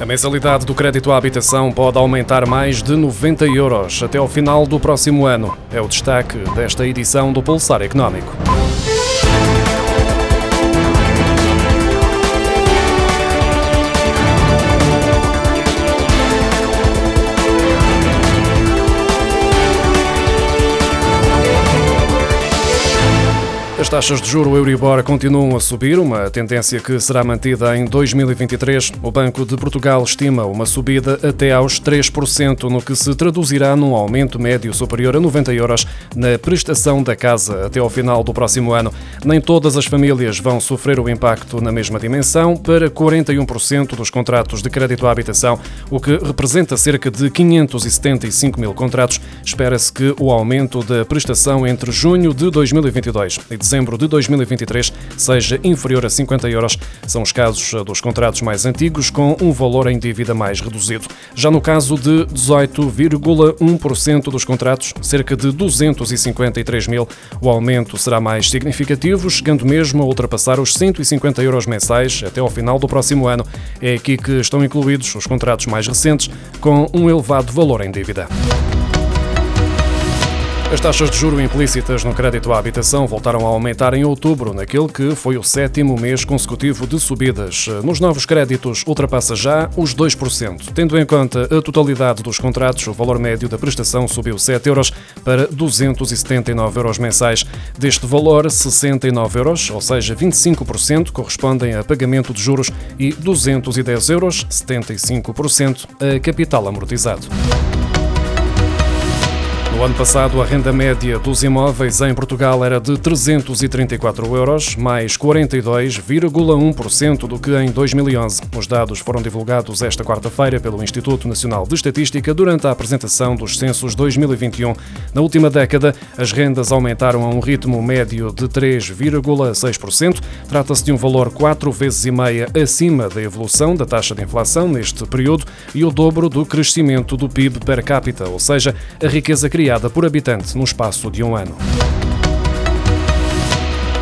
A mensalidade do crédito à habitação pode aumentar mais de 90 euros até ao final do próximo ano. É o destaque desta edição do Pulsar Económico. As taxas de juro Euribor continuam a subir, uma tendência que será mantida em 2023. O Banco de Portugal estima uma subida até aos 3%, no que se traduzirá num aumento médio superior a 90 euros na prestação da casa até ao final do próximo ano. Nem todas as famílias vão sofrer o impacto na mesma dimensão. Para 41% dos contratos de crédito à habitação, o que representa cerca de 575 mil contratos, espera-se que o aumento da prestação entre junho de 2022 e dezembro dezembro de 2023 seja inferior a 50 euros. São os casos dos contratos mais antigos com um valor em dívida mais reduzido. Já no caso de 18,1% dos contratos, cerca de 253 mil, o aumento será mais significativo, chegando mesmo a ultrapassar os 150 euros mensais até ao final do próximo ano. É aqui que estão incluídos os contratos mais recentes, com um elevado valor em dívida. As taxas de juro implícitas no crédito à habitação voltaram a aumentar em outubro, naquele que foi o sétimo mês consecutivo de subidas. Nos novos créditos, ultrapassa já os 2%. Tendo em conta a totalidade dos contratos, o valor médio da prestação subiu 7 euros para 279 euros mensais. Deste valor, 69 euros, ou seja, 25%, correspondem a pagamento de juros e 210 euros, 75%, a capital amortizado. No ano passado, a renda média dos imóveis em Portugal era de 334 euros, mais 42,1% do que em 2011. Os dados foram divulgados esta quarta-feira pelo Instituto Nacional de Estatística durante a apresentação dos censos 2021. Na última década, as rendas aumentaram a um ritmo médio de 3,6%. Trata-se de um valor quatro vezes e meia acima da evolução da taxa de inflação neste período e o dobro do crescimento do PIB per capita, ou seja, a riqueza criada criada por habitante no espaço de um ano.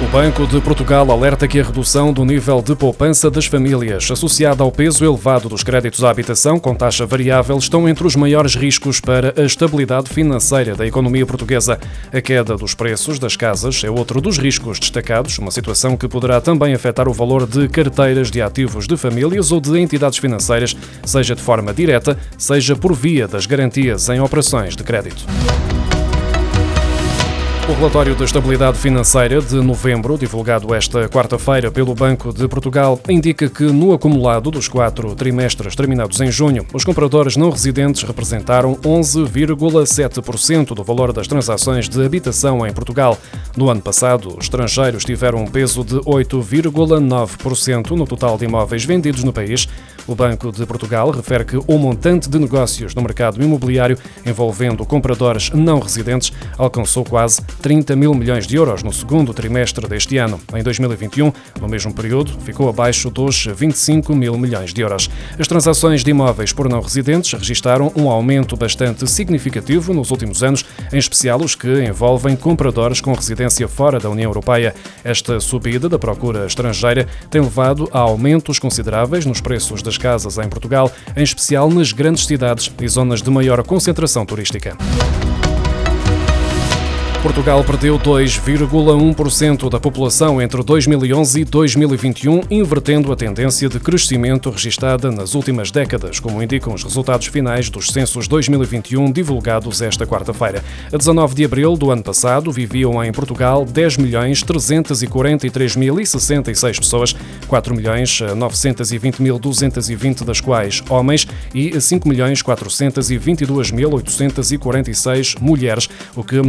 O Banco de Portugal alerta que a redução do nível de poupança das famílias, associada ao peso elevado dos créditos à habitação com taxa variável, estão entre os maiores riscos para a estabilidade financeira da economia portuguesa. A queda dos preços das casas é outro dos riscos destacados, uma situação que poderá também afetar o valor de carteiras de ativos de famílias ou de entidades financeiras, seja de forma direta, seja por via das garantias em operações de crédito. O relatório da estabilidade financeira de novembro, divulgado esta quarta-feira pelo Banco de Portugal, indica que no acumulado dos quatro trimestres terminados em junho, os compradores não residentes representaram 11,7% do valor das transações de habitação em Portugal. No ano passado, os estrangeiros tiveram um peso de 8,9% no total de imóveis vendidos no país. O Banco de Portugal refere que o montante de negócios no mercado imobiliário envolvendo compradores não residentes alcançou quase 30 mil milhões de euros no segundo trimestre deste ano. Em 2021, no mesmo período, ficou abaixo dos 25 mil milhões de euros. As transações de imóveis por não residentes registaram um aumento bastante significativo nos últimos anos, em especial os que envolvem compradores com residência fora da União Europeia. Esta subida da procura estrangeira tem levado a aumentos consideráveis nos preços das casas em Portugal, em especial nas grandes cidades e zonas de maior concentração turística. Portugal perdeu 2,1% da população entre 2011 e 2021, invertendo a tendência de crescimento registada nas últimas décadas, como indicam os resultados finais dos censos 2021 divulgados esta quarta-feira. A 19 de abril do ano passado, viviam em Portugal 10.343.066 pessoas, 4.920.220 das quais homens e 5.422.846 mulheres, o que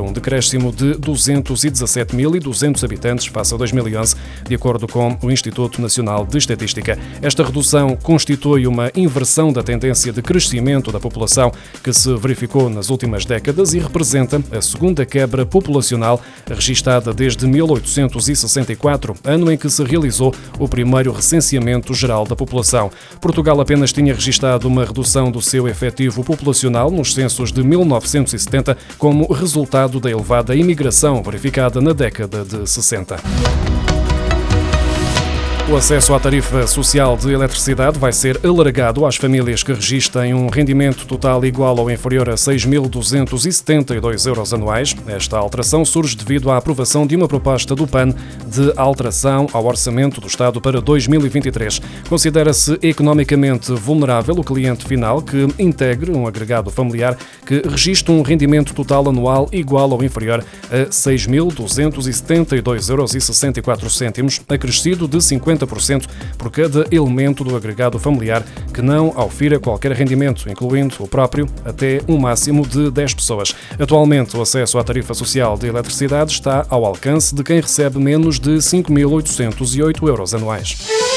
um decréscimo de 217.200 habitantes face a 2011, de acordo com o Instituto Nacional de Estatística. Esta redução constitui uma inversão da tendência de crescimento da população que se verificou nas últimas décadas e representa a segunda quebra populacional registada desde 1864, ano em que se realizou o primeiro recenseamento geral da população. Portugal apenas tinha registado uma redução do seu efetivo populacional nos censos de 1970 como resultado resultado da elevada imigração verificada na década de 60. O acesso à tarifa social de eletricidade vai ser alargado às famílias que registrem um rendimento total igual ou inferior a 6.272 euros anuais. Esta alteração surge devido à aprovação de uma proposta do PAN de alteração ao orçamento do Estado para 2023. Considera-se economicamente vulnerável o cliente final que integre um agregado familiar que registre um rendimento total anual igual ou inferior a 6.272,64 euros, acrescido de 50 50% por cada elemento do agregado familiar que não aufira qualquer rendimento, incluindo o próprio, até um máximo de 10 pessoas. Atualmente, o acesso à tarifa social de eletricidade está ao alcance de quem recebe menos de 5.808 euros anuais.